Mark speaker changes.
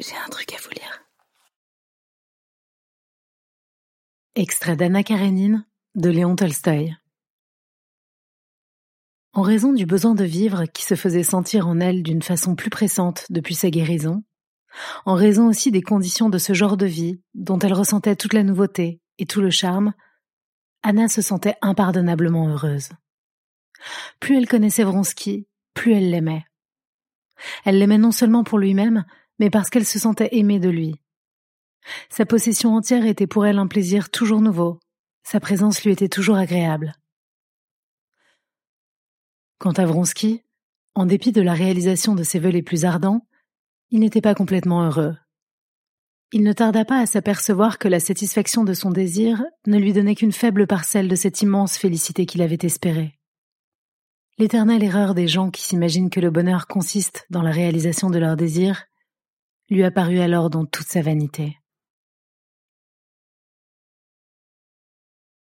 Speaker 1: J'ai un truc à vous lire.
Speaker 2: Extrait d'Anna Karenine de Léon Tolstoï. En raison du besoin de vivre qui se faisait sentir en elle d'une façon plus pressante depuis sa guérison, en raison aussi des conditions de ce genre de vie dont elle ressentait toute la nouveauté et tout le charme, Anna se sentait impardonnablement heureuse. Plus elle connaissait Vronsky, plus elle l'aimait. Elle l'aimait non seulement pour lui-même, mais parce qu'elle se sentait aimée de lui. Sa possession entière était pour elle un plaisir toujours nouveau, sa présence lui était toujours agréable. Quant à Vronsky, en dépit de la réalisation de ses vœux les plus ardents, il n'était pas complètement heureux. Il ne tarda pas à s'apercevoir que la satisfaction de son désir ne lui donnait qu'une faible parcelle de cette immense félicité qu'il avait espérée. L'éternelle erreur des gens qui s'imaginent que le bonheur consiste dans la réalisation de leurs désirs lui apparut alors dans toute sa vanité.